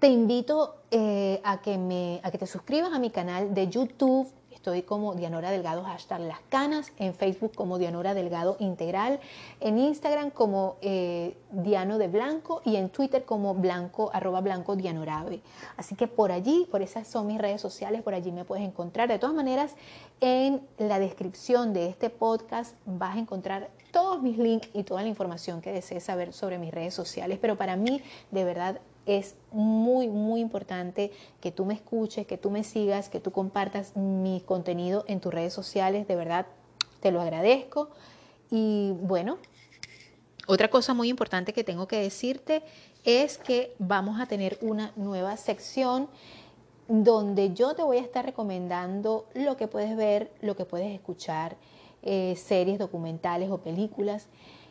Te invito eh, a, que me, a que te suscribas a mi canal de YouTube Estoy como Dianora Delgado, hashtag Las Canas, en Facebook como Dianora Delgado Integral, en Instagram como eh, Diano de Blanco y en Twitter como Blanco, arroba Blanco Dianorabe. Así que por allí, por esas son mis redes sociales, por allí me puedes encontrar. De todas maneras, en la descripción de este podcast vas a encontrar todos mis links y toda la información que desees saber sobre mis redes sociales. Pero para mí, de verdad, es muy, muy importante que tú me escuches, que tú me sigas, que tú compartas mi contenido en tus redes sociales. De verdad, te lo agradezco. Y bueno, otra cosa muy importante que tengo que decirte es que vamos a tener una nueva sección donde yo te voy a estar recomendando lo que puedes ver, lo que puedes escuchar, eh, series documentales o películas.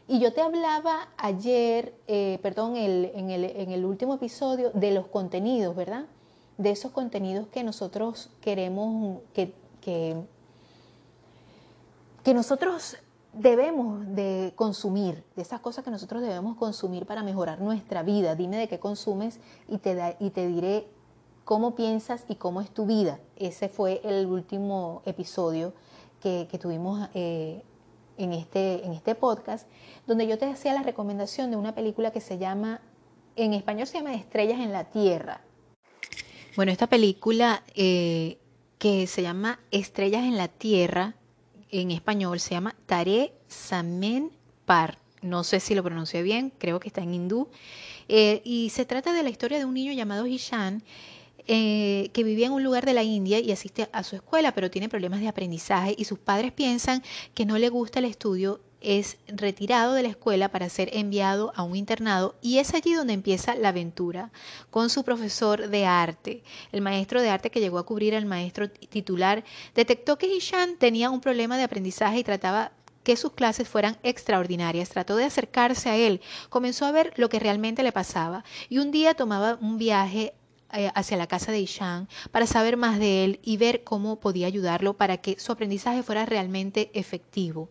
Y yo te hablaba ayer, eh, perdón, en, el, último episodio de los contenidos, ¿verdad? De esos contenidos que nosotros queremos, que, que, nosotros debemos de consumir, de esas cosas que nosotros debemos consumir para mejorar nuestra vida. Dime de qué consumes y te, y te diré cómo piensas y cómo es tu vida. Ese fue el último episodio que, tuvimos eh, en este, en este podcast, donde yo te hacía la recomendación de una película que se llama, en español se llama Estrellas en la Tierra. Bueno, esta película eh, que se llama Estrellas en la Tierra, en español se llama Tare Samen Par. No sé si lo pronuncié bien, creo que está en hindú. Eh, y se trata de la historia de un niño llamado Hishan eh, que vivía en un lugar de la India y asiste a su escuela, pero tiene problemas de aprendizaje y sus padres piensan que no le gusta el estudio es retirado de la escuela para ser enviado a un internado y es allí donde empieza la aventura con su profesor de arte. El maestro de arte que llegó a cubrir al maestro titular detectó que Hishan tenía un problema de aprendizaje y trataba que sus clases fueran extraordinarias. Trató de acercarse a él, comenzó a ver lo que realmente le pasaba y un día tomaba un viaje hacia la casa de Ishan para saber más de él y ver cómo podía ayudarlo para que su aprendizaje fuera realmente efectivo.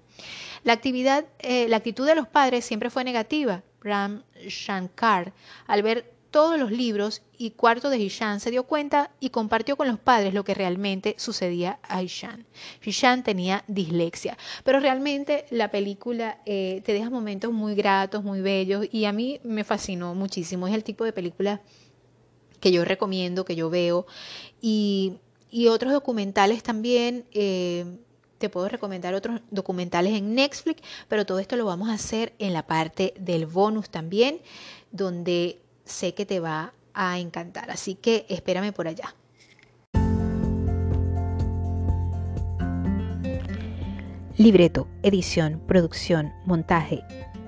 La actividad, eh, la actitud de los padres siempre fue negativa. Ram Shankar, al ver todos los libros y cuartos de Ishan, se dio cuenta y compartió con los padres lo que realmente sucedía a Ishan. Ishan tenía dislexia, pero realmente la película eh, te deja momentos muy gratos, muy bellos y a mí me fascinó muchísimo. Es el tipo de película que yo recomiendo, que yo veo. Y, otros documentales también. Eh, te puedo recomendar otros documentales en Netflix, pero todo esto lo vamos a hacer en la parte del bonus también, donde sé que te va a encantar. Así que espérame por allá. Libreto, edición, producción, montaje